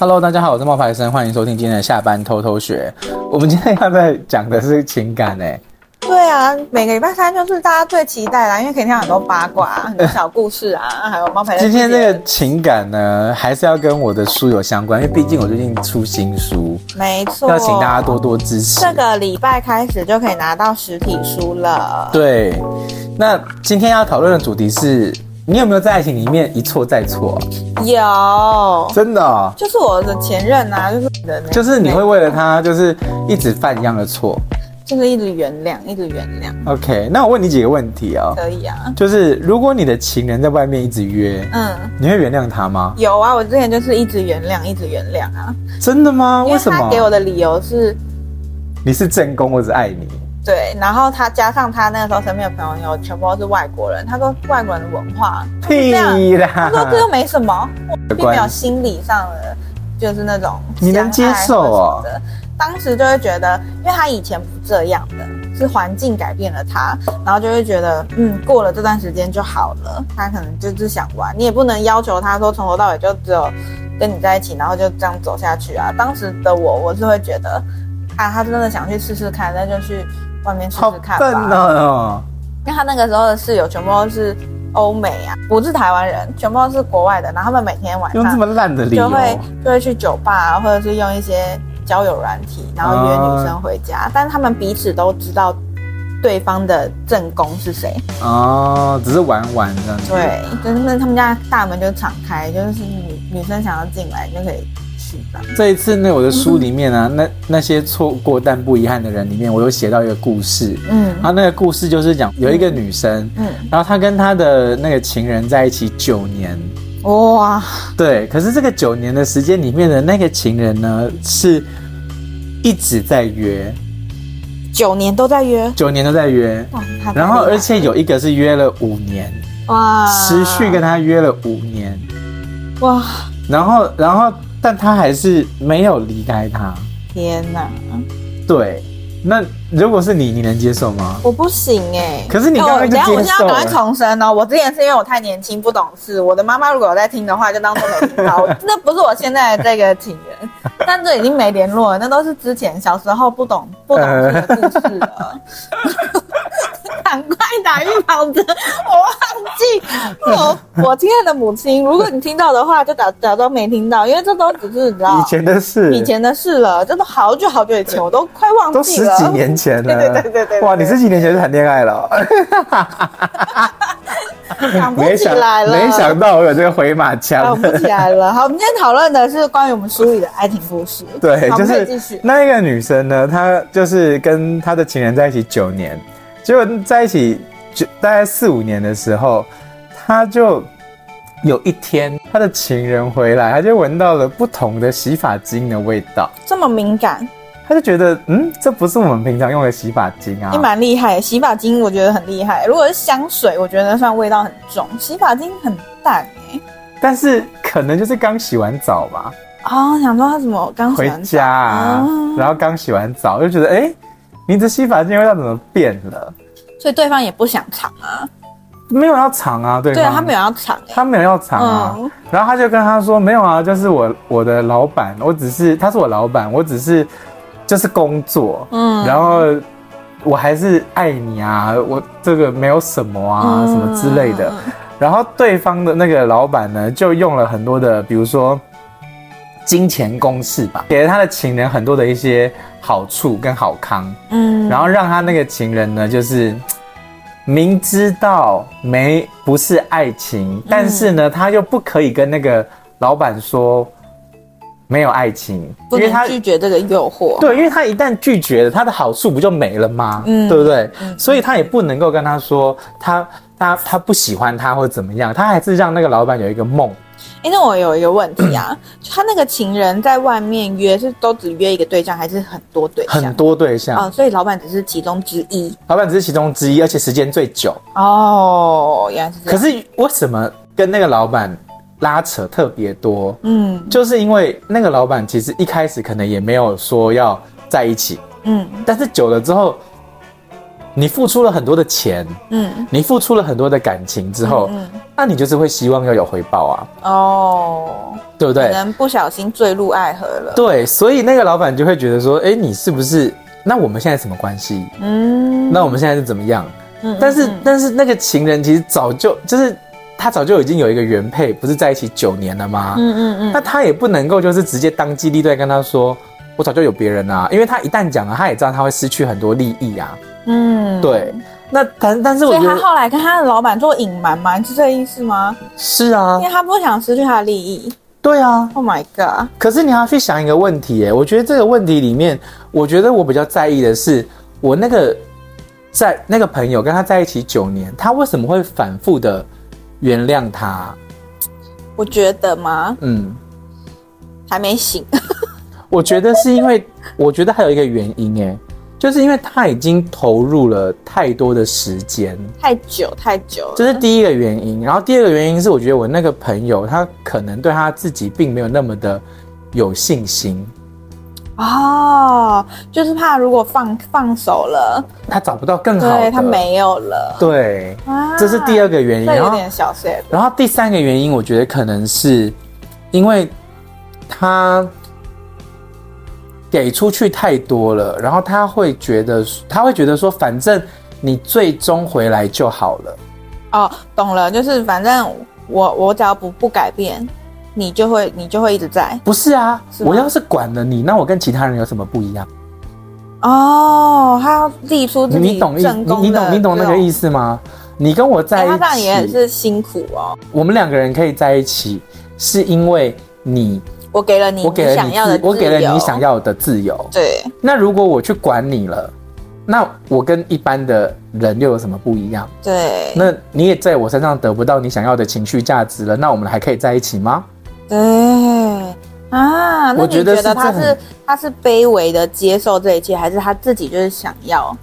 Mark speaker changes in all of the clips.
Speaker 1: Hello，大家好，我是冒牌生，欢迎收听今天的下班偷偷学。我们今天要在讲的是情感诶。
Speaker 2: 对啊，每个礼拜三就是大家最期待啦，因为可以听到很多八卦、很多小故事啊，还有冒牌生。
Speaker 1: 今天这个情感呢，还是要跟我的书有相关，因为毕竟我最近出新书，
Speaker 2: 没错，
Speaker 1: 要请大家多多支持。
Speaker 2: 这个礼拜开始就可以拿到实体书了。
Speaker 1: 对，那今天要讨论的主题是。你有没有在爱情里面一错再错？
Speaker 2: 有，
Speaker 1: 真的、哦，
Speaker 2: 就是我的前任啊，就是你的，
Speaker 1: 就是你会为了他，就是一直犯一样的错，
Speaker 2: 就是一直原谅，一直原谅。
Speaker 1: OK，那我问你几个问题啊、哦？
Speaker 2: 可以啊，
Speaker 1: 就是如果你的情人在外面一直约，嗯，你会原谅他吗？
Speaker 2: 有啊，我之前就是一直原谅，一直原谅啊。
Speaker 1: 真的吗？为什么？
Speaker 2: 他给我的理由是，
Speaker 1: 你是正宫，我只爱你。
Speaker 2: 对，然后他加上他那个时候身边的朋友全部都是外国人，他说外国人的文化，
Speaker 1: 屁啦，
Speaker 2: 他说这又没什么，并没有心理上的就是那种
Speaker 1: 你能接受啊？
Speaker 2: 当时就会觉得，因为他以前不这样的，是环境改变了他，然后就会觉得，嗯，过了这段时间就好了。他可能就是想玩，你也不能要求他说从头到尾就只有跟你在一起，然后就这样走下去啊。当时的我，我是会觉得，啊，他真的想去试试看，那就去。外面试试看吧。
Speaker 1: 好笨哦！
Speaker 2: 因为他那个时候的室友全部都是欧美啊，不是台湾人，全部都是国外的。然后他们每天晚上
Speaker 1: 用这么烂的理由，
Speaker 2: 就会就会去酒吧啊，或者是用一些交友软体，然后约女生回家。哦、但是他们彼此都知道对方的正宫是谁
Speaker 1: 哦，只是玩玩这样子。
Speaker 2: 对，就是那他们家大门就敞开，就是女女生想要进来就可以。
Speaker 1: 这一次呢，我的书里面呢、啊，那那些错过但不遗憾的人里面，我有写到一个故事。嗯，然后那个故事就是讲有一个女生，嗯，然后她跟她的那个情人在一起九年。哇，对，可是这个九年的时间里面的那个情人呢，是一直在约，
Speaker 2: 九年都在约，
Speaker 1: 九年都在约。哇，然后而且有一个是约了五年，哇，持续跟他约了五年，哇，然后然后。但他还是没有离开他。
Speaker 2: 天哪！
Speaker 1: 对，那如果是你，你能接受吗？
Speaker 2: 我不行哎、欸。
Speaker 1: 可是你刚刚就接受了。
Speaker 2: 我现在赶快重申哦，我之前是因为我太年轻不懂事。我的妈妈如果有在听的话，就当做没听到。那不是我现在的这个情人，但这已经没联络了。那都是之前小时候不懂不懂事的故事了。赶快打预防针！我 我我亲爱的母亲，如果你听到的话，就假假装没听到，因为这都只是你知道
Speaker 1: 以前的事，
Speaker 2: 以前的事了，真的好久好久以前，我都快忘记了，
Speaker 1: 都十几年前了。
Speaker 2: 对对对对对，
Speaker 1: 哇，你十几年前就谈恋爱了，
Speaker 2: 想不起来了，
Speaker 1: 没想到我有这个回马枪，
Speaker 2: 想不起来了。好，我们今天讨论的是关于我们书里的爱情故事。
Speaker 1: 对，就是继续。那一个女生呢，她就是跟她的情人在一起九年。结果在一起就大概四五年的时候，他就有一天他的情人回来，他就闻到了不同的洗发精的味道。
Speaker 2: 这么敏感，
Speaker 1: 他就觉得嗯，这不是我们平常用的洗发精啊。
Speaker 2: 你蛮厉害，洗发精我觉得很厉害。如果是香水，我觉得算味道很重，洗发精很淡哎。
Speaker 1: 但是可能就是刚洗完澡吧。
Speaker 2: 哦，想说他怎么刚
Speaker 1: 回家啊，哦、然后刚洗完澡就觉得哎。诶你的洗发精味道怎么变了？
Speaker 2: 所以对方也不想尝啊，
Speaker 1: 没有要尝啊，对方
Speaker 2: 对，他没有要尝，
Speaker 1: 他没有要尝啊。嗯、然后他就跟他说：“没有啊，就是我我的老板，我只是他是我老板，我只是就是工作，嗯，然后我还是爱你啊，我这个没有什么啊，嗯、什么之类的。然后对方的那个老板呢，就用了很多的，比如说。”金钱攻势吧，给了他的情人很多的一些好处跟好康，嗯，然后让他那个情人呢，就是明知道没不是爱情，嗯、但是呢，他又不可以跟那个老板说没有爱情，
Speaker 2: 因为他拒绝这个诱惑。
Speaker 1: 对，因为他一旦拒绝了，他的好处不就没了吗？嗯，对不对？嗯、所以他也不能够跟他说他他他不喜欢他或者怎么样，他还是让那个老板有一个梦。
Speaker 2: 哎，那我有一个问题啊，他那个情人在外面约是都只约一个对象，还是很多对象？
Speaker 1: 很多对象啊，
Speaker 2: 所以老板只是其中之一。
Speaker 1: 老板只是其中之一，而且时间最久。
Speaker 2: 哦，原来是这样。
Speaker 1: 可是为什么跟那个老板拉扯特别多？嗯，就是因为那个老板其实一开始可能也没有说要在一起。嗯，但是久了之后，你付出了很多的钱，嗯，你付出了很多的感情之后，嗯，那你就是会希望要有回报啊。哦，对不对？
Speaker 2: 可能不小心坠入爱河了。
Speaker 1: 对，所以那个老板就会觉得说，哎，你是不是？那我们现在什么关系？嗯，那我们现在是怎么样？嗯，但是但是那个情人其实早就就是他早就已经有一个原配，不是在一起九年了吗？嗯嗯嗯。那他也不能够就是直接当机立断跟他说，我早就有别人啊，因为他一旦讲了，他也知道他会失去很多利益啊。嗯，对。那但但是我觉得，
Speaker 2: 所以他后来跟他的老板做隐瞒吗？是这个意思吗？
Speaker 1: 是啊，
Speaker 2: 因为他不想失去他的利益。
Speaker 1: 对啊
Speaker 2: ，Oh my god！
Speaker 1: 可是你要去想一个问题，哎，我觉得这个问题里面，我觉得我比较在意的是，我那个在那个朋友跟他在一起九年，他为什么会反复的原谅他？
Speaker 2: 我觉得吗？嗯，还没醒。
Speaker 1: 我觉得是因为，我觉得还有一个原因，哎。就是因为他已经投入了太多的时间，
Speaker 2: 太久太久了，
Speaker 1: 这是第一个原因。然后第二个原因是，我觉得我那个朋友他可能对他自己并没有那么的有信心。
Speaker 2: 哦，就是怕如果放放手了，
Speaker 1: 他找不到更好的，
Speaker 2: 对，他没有了。
Speaker 1: 对，啊，这是第二个原因。
Speaker 2: 有点小碎。
Speaker 1: 然后第三个原因，我觉得可能是因为他。给出去太多了，然后他会觉得，他会觉得说，反正你最终回来就好了。
Speaker 2: 哦，懂了，就是反正我我只要不不改变，你就会你就会一直在。
Speaker 1: 不是啊，是我要是管了你，那我跟其他人有什么不一样？
Speaker 2: 哦，他要立出自己
Speaker 1: 你懂你你懂你懂那个意思吗？你跟我在一起，欸、他这样
Speaker 2: 也很是辛苦哦。
Speaker 1: 我们两个人可以在一起，是因为你。
Speaker 2: 我给了你，我给了你想要的，
Speaker 1: 我给了你想要的自由。
Speaker 2: 对。
Speaker 1: 那如果我去管你了，那我跟一般的人又有什么不一样？
Speaker 2: 对。
Speaker 1: 那你也在我身上得不到你想要的情绪价值了，那我们还可以在一起吗？
Speaker 2: 对。啊，那你觉得他是他是卑微的接受这一切，还是他自己就是想要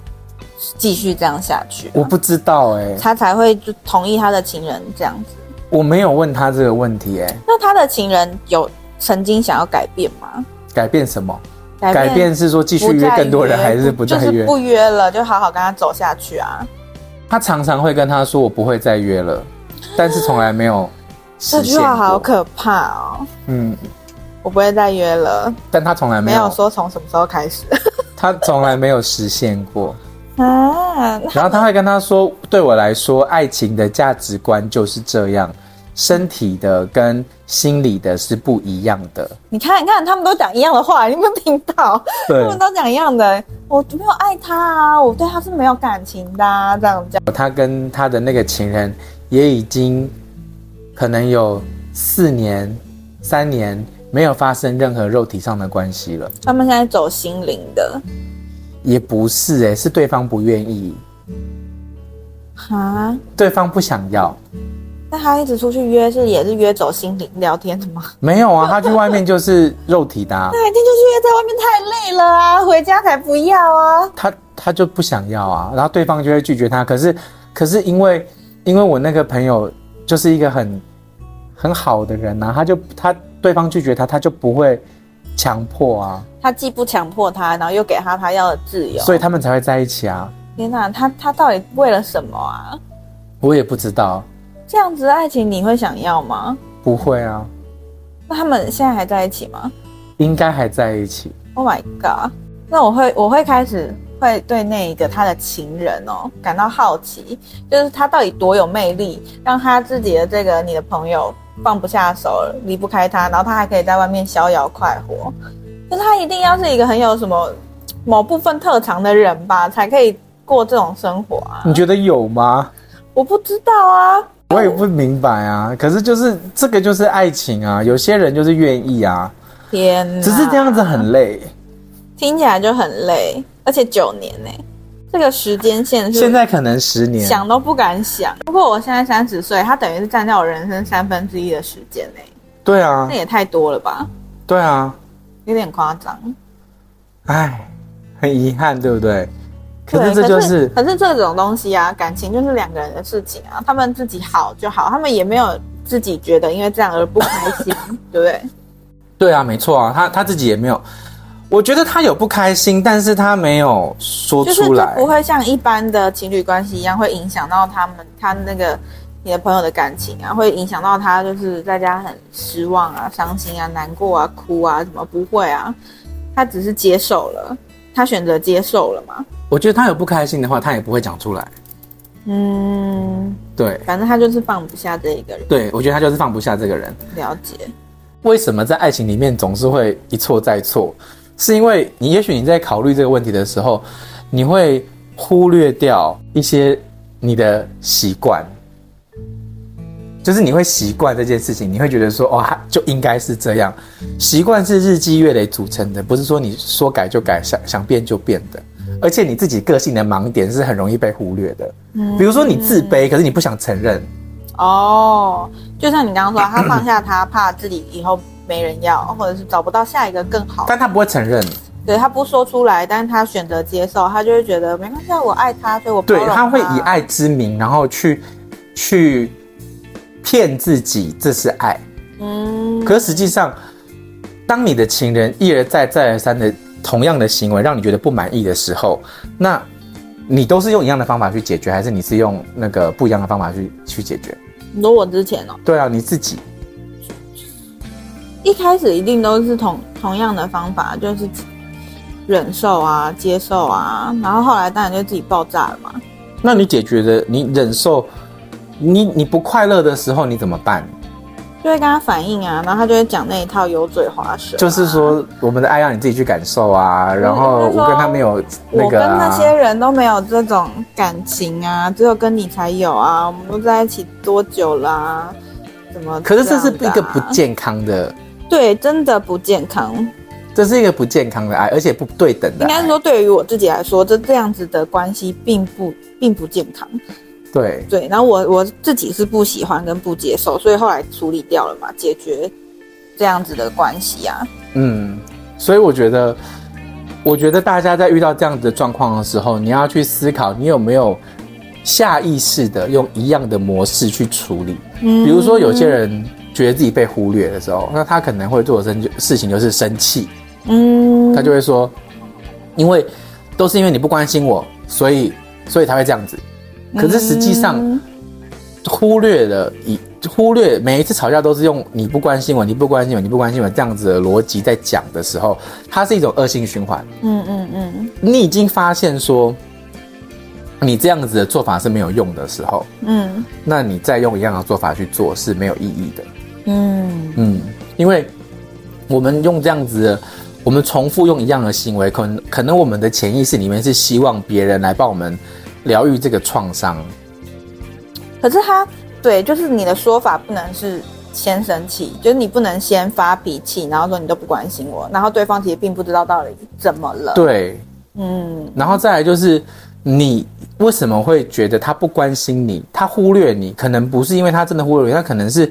Speaker 2: 继续这样下去？
Speaker 1: 我不知道哎、欸。
Speaker 2: 他才会就同意他的情人这样子。
Speaker 1: 我没有问他这个问题哎、欸。
Speaker 2: 那他的情人有？曾经想要改变吗？
Speaker 1: 改变什么？改变，改变是说继续约更多人，还是不再约？
Speaker 2: 就是不约了，就好好跟他走下去啊。
Speaker 1: 他常常会跟他说：“我不会再约了。”但是从来没有实现过。这句话
Speaker 2: 好可怕哦。嗯，我不会再约了。
Speaker 1: 但他从来没有，
Speaker 2: 没有说从什么时候开始。
Speaker 1: 他从来没有实现过 啊。然后他会跟他说：“对我来说，爱情的价值观就是这样。”身体的跟心理的是不一样的。
Speaker 2: 你看，你看，他们都讲一样的话，你有没有听到？他们都讲一样的。我没有爱他啊，我对他是没有感情的啊，这样讲。
Speaker 1: 他跟他的那个情人也已经可能有四年、三年没有发生任何肉体上的关系了。
Speaker 2: 他们现在走心灵的，
Speaker 1: 也不是哎、欸，是对方不愿意。哈？对方不想要。
Speaker 2: 那他一直出去约是也是约走心灵聊天的吗？
Speaker 1: 没有啊，他去外面就是肉体的啊。
Speaker 2: 那一定就是约在外面太累了啊，回家才不要啊。
Speaker 1: 他他就不想要啊，然后对方就会拒绝他。可是可是因为因为我那个朋友就是一个很很好的人啊，他就他对方拒绝他，他就不会强迫啊。
Speaker 2: 他既不强迫他，然后又给他他要的自由，
Speaker 1: 所以他们才会在一起啊。
Speaker 2: 天哪，他他到底为了什么啊？
Speaker 1: 我也不知道。
Speaker 2: 这样子的爱情你会想要吗？
Speaker 1: 不会啊。
Speaker 2: 那他们现在还在一起吗？
Speaker 1: 应该还在一起。
Speaker 2: Oh my god！那我会我会开始会对那一个他的情人哦感到好奇，就是他到底多有魅力，让他自己的这个你的朋友放不下手，离不开他，然后他还可以在外面逍遥快活。就是他一定要是一个很有什么某部分特长的人吧，才可以过这种生活啊？
Speaker 1: 你觉得有吗？
Speaker 2: 我不知道啊。
Speaker 1: 我也不明白啊，可是就是这个就是爱情啊，有些人就是愿意啊。
Speaker 2: 天哪，
Speaker 1: 只是这样子很累，
Speaker 2: 听起来就很累，而且九年呢，这个时间线是
Speaker 1: 现在可能十年，
Speaker 2: 想都不敢想。不过我现在三十岁，他等于是占掉我人生三分之一的时间呢。
Speaker 1: 对啊，
Speaker 2: 那也太多了吧？
Speaker 1: 对啊，
Speaker 2: 有点夸张。
Speaker 1: 哎，很遗憾，对不对？可是这就是，
Speaker 2: 可是这种东西啊，感情就是两个人的事情啊，他们自己好就好，他们也没有自己觉得因为这样而不开心，对不对？
Speaker 1: 对啊，没错啊，他他自己也没有。我觉得他有不开心，但是他没有说出来，
Speaker 2: 不会像一般的情侣关系一样，会影响到他们他那个你的朋友的感情啊，会影响到他就是在家很失望啊、伤心啊、难过啊、哭啊，什么不会啊？他只是接受了，他选择接受了嘛？
Speaker 1: 我觉得他有不开心的话，他也不会讲出来。
Speaker 2: 嗯，
Speaker 1: 对，
Speaker 2: 反正他就是放不下这一个人。
Speaker 1: 对，我觉得他就是放不下这个人。
Speaker 2: 了解。
Speaker 1: 为什么在爱情里面总是会一错再错？是因为你也许你在考虑这个问题的时候，你会忽略掉一些你的习惯，就是你会习惯这件事情，你会觉得说，哦，就应该是这样。习惯是日积月累组成的，不是说你说改就改，想想变就变的。而且你自己个性的盲点是很容易被忽略的，比如说你自卑，可是你不想承认。
Speaker 2: 哦，就像你刚刚说，他放下他，怕自己以后没人要，或者是找不到下一个更好。
Speaker 1: 但他不会承认，
Speaker 2: 对，他不说出来，但是他选择接受，他就会觉得没关系，我爱他，所以我他。
Speaker 1: 对，他会以爱之名，然后去去骗自己这是爱。嗯，可是实际上，当你的情人一而再再而三的。同样的行为让你觉得不满意的时候，那你都是用一样的方法去解决，还是你是用那个不一样的方法去去解决？
Speaker 2: 你说我之前哦？
Speaker 1: 对啊，你自己
Speaker 2: 一开始一定都是同同样的方法，就是忍受啊、接受啊，然后后来当然就自己爆炸了嘛。
Speaker 1: 那你解决的，你忍受，你你不快乐的时候你怎么办？
Speaker 2: 就会跟他反映啊，然后他就会讲那一套油嘴滑舌，啊，
Speaker 1: 就是说我们的爱让你自己去感受啊。然后我跟他没有那个，啊，
Speaker 2: 我跟那些人都没有这种感情啊，只有跟你才有啊。我们都在一起多久啦，啊？怎么，啊？
Speaker 1: 可是这是一个不健康的，
Speaker 2: 对，真的不健康。
Speaker 1: 这是一个不健康的爱，而且不对等的爱。
Speaker 2: 应该说，对于我自己来说，这这样子的关系并不并不健康。
Speaker 1: 对
Speaker 2: 对，然后我我自己是不喜欢跟不接受，所以后来处理掉了嘛，解决这样子的关系啊。
Speaker 1: 嗯，所以我觉得，我觉得大家在遇到这样子的状况的时候，你要去思考，你有没有下意识的用一样的模式去处理。嗯，比如说有些人觉得自己被忽略的时候，那他可能会做的事事情就是生气。嗯，他就会说，因为都是因为你不关心我，所以所以才会这样子。可是实际上，忽略了一忽略每一次吵架都是用你不关心我，你不关心我，你不关心我这样子的逻辑在讲的时候，它是一种恶性循环。嗯嗯嗯，你已经发现说，你这样子的做法是没有用的时候，嗯，那你再用一样的做法去做是没有意义的。嗯嗯，因为我们用这样子的，我们重复用一样的行为，可能可能我们的潜意识里面是希望别人来帮我们。疗愈这个创伤，
Speaker 2: 可是他对，就是你的说法不能是先生气，就是你不能先发脾气，然后说你都不关心我，然后对方其实并不知道到底怎么了。
Speaker 1: 对，嗯，然后再来就是你为什么会觉得他不关心你，他忽略你，可能不是因为他真的忽略你，他可能是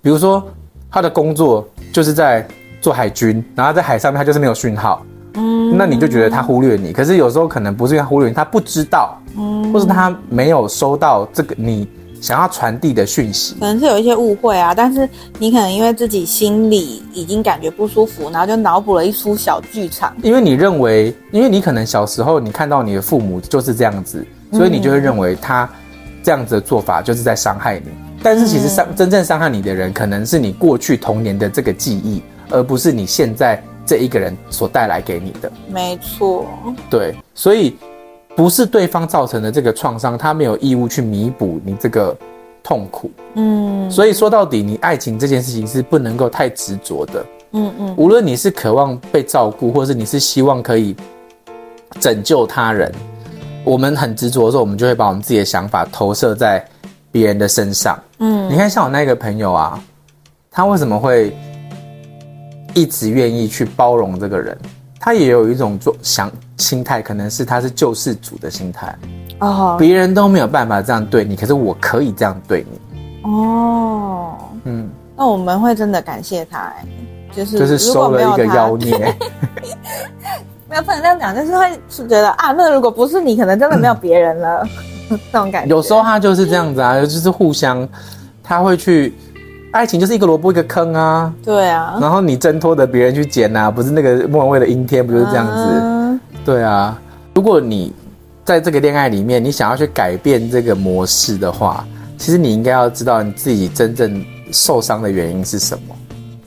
Speaker 1: 比如说他的工作就是在做海军，然后在海上面他就是没有讯号。嗯，那你就觉得他忽略你，可是有时候可能不是因为他忽略你，他不知道，嗯，或是他没有收到这个你想要传递的讯息，
Speaker 2: 可能是有一些误会啊。但是你可能因为自己心里已经感觉不舒服，然后就脑补了一出小剧场。
Speaker 1: 因为你认为，因为你可能小时候你看到你的父母就是这样子，所以你就会认为他这样子的做法就是在伤害你。但是其实伤真正伤害你的人，可能是你过去童年的这个记忆，而不是你现在。这一个人所带来给你的，
Speaker 2: 没错，
Speaker 1: 对，所以不是对方造成的这个创伤，他没有义务去弥补你这个痛苦，嗯，所以说到底，你爱情这件事情是不能够太执着的，嗯嗯，无论你是渴望被照顾，或是你是希望可以拯救他人，我们很执着的时候，我们就会把我们自己的想法投射在别人的身上，嗯，你看像我那个朋友啊，他为什么会？一直愿意去包容这个人，他也有一种做想心态，可能是他是救世主的心态哦。别人都没有办法这样对你，可是我可以这样对你哦。
Speaker 2: 嗯，那我们会真的感谢他，哎，就是
Speaker 1: 就是收了一个妖孽。
Speaker 2: 没有不能这样讲，就是会是觉得啊，那如果不是你，可能真的没有别人了，嗯、那种感觉。
Speaker 1: 有时候他就是这样子啊，就是互相，他会去。爱情就是一个萝卜一个坑啊。
Speaker 2: 对啊。
Speaker 1: 然后你挣脱的别人去捡呐、啊，不是那个莫文蔚的阴天，不就是这样子？嗯、对啊。如果你在这个恋爱里面，你想要去改变这个模式的话，其实你应该要知道你自己真正受伤的原因是什么。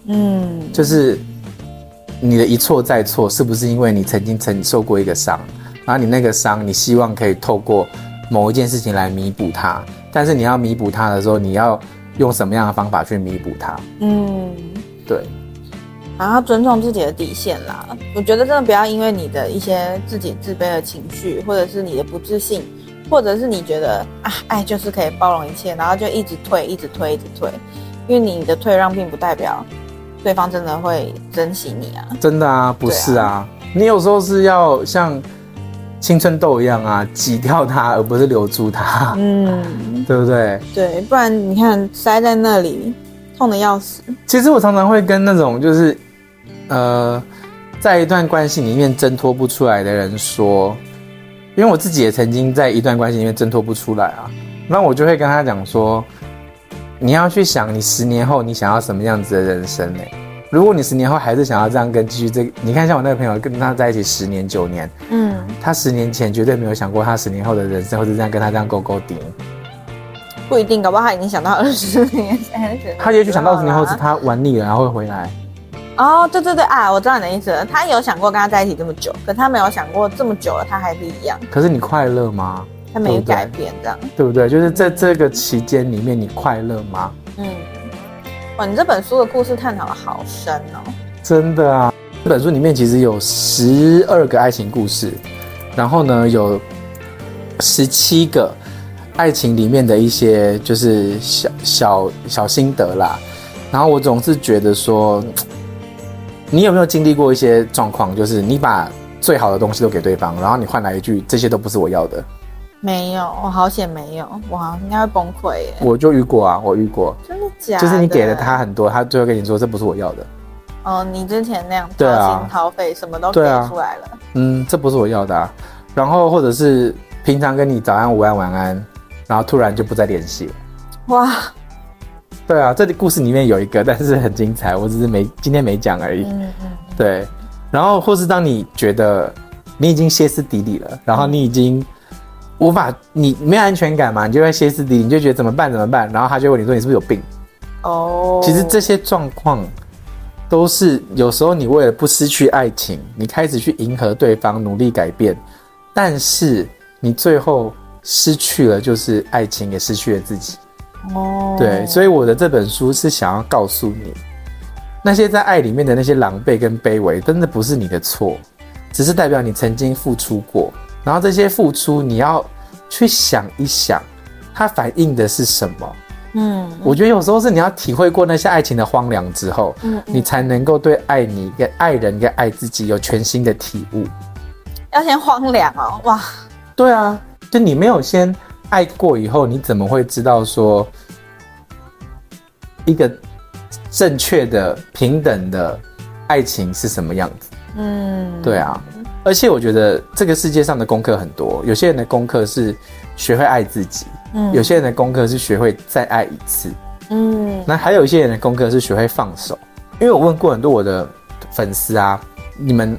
Speaker 1: 嗯，就是你的一错再错，是不是因为你曾经曾受过一个伤？然后你那个伤，你希望可以透过某一件事情来弥补它。但是你要弥补它的时候，你要用什么样的方法去弥补它？嗯，对。
Speaker 2: 然后尊重自己的底线啦。我觉得真的不要因为你的一些自己自卑的情绪，或者是你的不自信，或者是你觉得啊，爱就是可以包容一切，然后就一直退，一直退，一直退。因为你的退让并不代表对方真的会珍惜你啊。
Speaker 1: 真的啊，不是啊。啊你有时候是要像。青春痘一样啊，挤掉它，而不是留住它。嗯，对不对？
Speaker 2: 对，不然你看塞在那里，痛的要死。
Speaker 1: 其实我常常会跟那种就是，呃，在一段关系里面挣脱不出来的人说，因为我自己也曾经在一段关系里面挣脱不出来啊，那我就会跟他讲说，你要去想你十年后你想要什么样子的人生呢？如果你十年后还是想要这样跟继续这个，你看像我那个朋友跟他在一起十年九年，嗯，他十年前绝对没有想过他十年后的人生，或者这样跟他这样勾勾顶，
Speaker 2: 不一定，搞不好他已经想到二十年前，
Speaker 1: 他也许想到二十年后是他玩腻了，然后会回来。
Speaker 2: 哦，对对对啊，我知道你的意思了，他有想过跟他在一起这么久，可他没有想过这么久了他还是一样。
Speaker 1: 可是你快乐吗？
Speaker 2: 他没有改变，这样
Speaker 1: 对不对？就是在这个期间里面，你快乐吗？嗯。
Speaker 2: 哇，你这本书的故事探讨的好深哦！
Speaker 1: 真的啊，这本书里面其实有十二个爱情故事，然后呢，有十七个爱情里面的一些就是小小小心得啦。然后我总是觉得说，你有没有经历过一些状况，就是你把最好的东西都给对方，然后你换来一句“这些都不是我要的”。
Speaker 2: 没有，我好险没有，我好像应该会崩溃耶。
Speaker 1: 我就遇过啊，我遇过，
Speaker 2: 真的假的？
Speaker 1: 就是你给了他很多，他最后跟你说这不是我要的。
Speaker 2: 哦，你之前那样掏心掏肺，什么都给出来了。
Speaker 1: 嗯，这不是我要的啊。然后或者是平常跟你早安、午安、晚安，然后突然就不再联系了。哇，对啊，这里故事里面有一个，但是很精彩，我只是没今天没讲而已。嗯嗯。对，然后或是当你觉得你已经歇斯底里了，然后你已经。无法，你没有安全感嘛？你就会歇斯底里，你就觉得怎么办？怎么办？然后他就问你说：“你是不是有病？”哦，oh. 其实这些状况都是有时候你为了不失去爱情，你开始去迎合对方，努力改变，但是你最后失去了，就是爱情也失去了自己。哦，oh. 对，所以我的这本书是想要告诉你，那些在爱里面的那些狼狈跟卑微，真的不是你的错，只是代表你曾经付出过。然后这些付出，你要去想一想，它反映的是什么？嗯，我觉得有时候是你要体会过那些爱情的荒凉之后，嗯，嗯，你才能够对爱你、跟爱人、跟爱自己有全新的体悟。
Speaker 2: 要先荒凉哦，哇！
Speaker 1: 对啊，就你没有先爱过以后，你怎么会知道说一个正确的、平等的爱情是什么样子？嗯，对啊。而且我觉得这个世界上的功课很多，有些人的功课是学会爱自己，嗯，有些人的功课是学会再爱一次，嗯，那还有一些人的功课是学会放手。因为我问过很多我的粉丝啊，你们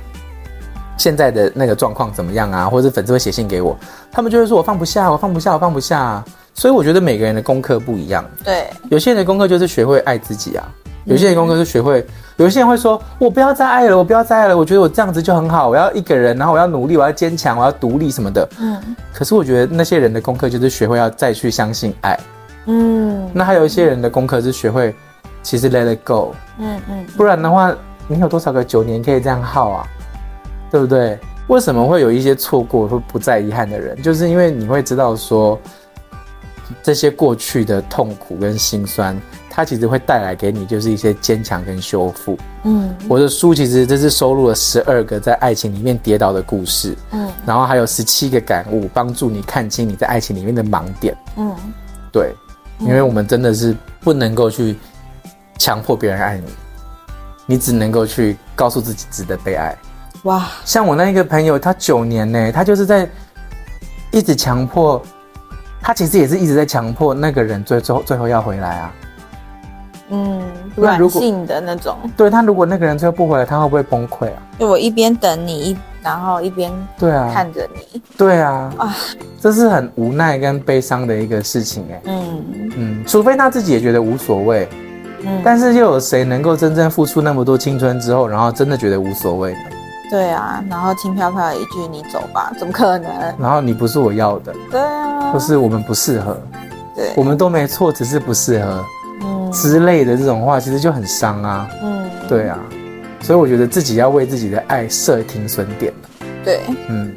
Speaker 1: 现在的那个状况怎么样啊？或者是粉丝会写信给我，他们就会说我放不下，我放不下，我放不下。所以我觉得每个人的功课不一样，
Speaker 2: 对，
Speaker 1: 有些人的功课就是学会爱自己啊。有些人功课是学会，有些人会说：“我不要再爱了，我不要再爱了。”我觉得我这样子就很好，我要一个人，然后我要努力，我要坚强，我要独立什么的。嗯。可是我觉得那些人的功课就是学会要再去相信爱。嗯。那还有一些人的功课是学会，其实 let it go。嗯嗯。不然的话，你有多少个九年可以这样耗啊？对不对？为什么会有一些错过或不再遗憾的人？就是因为你会知道说，这些过去的痛苦跟心酸。它其实会带来给你就是一些坚强跟修复。嗯，我的书其实这是收录了十二个在爱情里面跌倒的故事。嗯，然后还有十七个感悟，帮助你看清你在爱情里面的盲点。嗯，对，因为我们真的是不能够去强迫别人爱你，你只能够去告诉自己值得被爱。哇，像我那一个朋友，他九年呢，他就是在一直强迫，他其实也是一直在强迫那个人最最后最后要回来啊。
Speaker 2: 嗯，软性的那种。
Speaker 1: 对，他如果那个人最后不回来，他会不会崩溃啊？
Speaker 2: 就我一边等你，一然后一边对啊看着你，
Speaker 1: 对啊啊，这是很无奈跟悲伤的一个事情哎。嗯嗯，除非他自己也觉得无所谓，嗯，但是又有谁能够真正付出那么多青春之后，然后真的觉得无所谓呢？
Speaker 2: 对啊，然后轻飘飘的一句“你走吧”，怎么可能？
Speaker 1: 然后你不是我要的，
Speaker 2: 对啊，
Speaker 1: 不是我们不适合，
Speaker 2: 对，
Speaker 1: 我们都没错，只是不适合，嗯。之类的这种话，其实就很伤啊，嗯，对啊，所以我觉得自己要为自己的爱设停损点，
Speaker 2: 对，
Speaker 1: 嗯，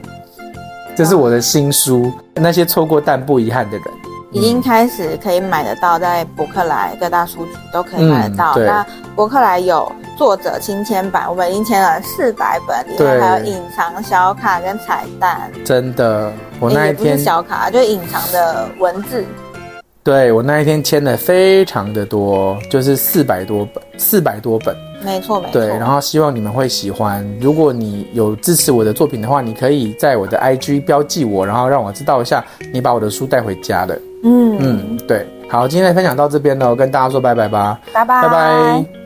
Speaker 1: 这是我的新书，那些错过但不遗憾的人。
Speaker 2: 已经开始可以买得到，在博客来各大书局都可以买得到。嗯、那博客来有作者亲签版，我们已经签了四百本，里面还有隐藏小卡跟彩蛋。
Speaker 1: 真的，我那一天、欸、
Speaker 2: 不是小卡，就是隐藏的文字。
Speaker 1: 对，我那一天签了非常的多，就是四百多本，四百多本，
Speaker 2: 没错没错。
Speaker 1: 对，然后希望你们会喜欢。如果你有支持我的作品的话，你可以在我的 IG 标记我，然后让我知道一下你把我的书带回家了。嗯嗯，对，好，今天的分享到这边喽，跟大家说拜拜吧，
Speaker 2: 拜拜拜拜。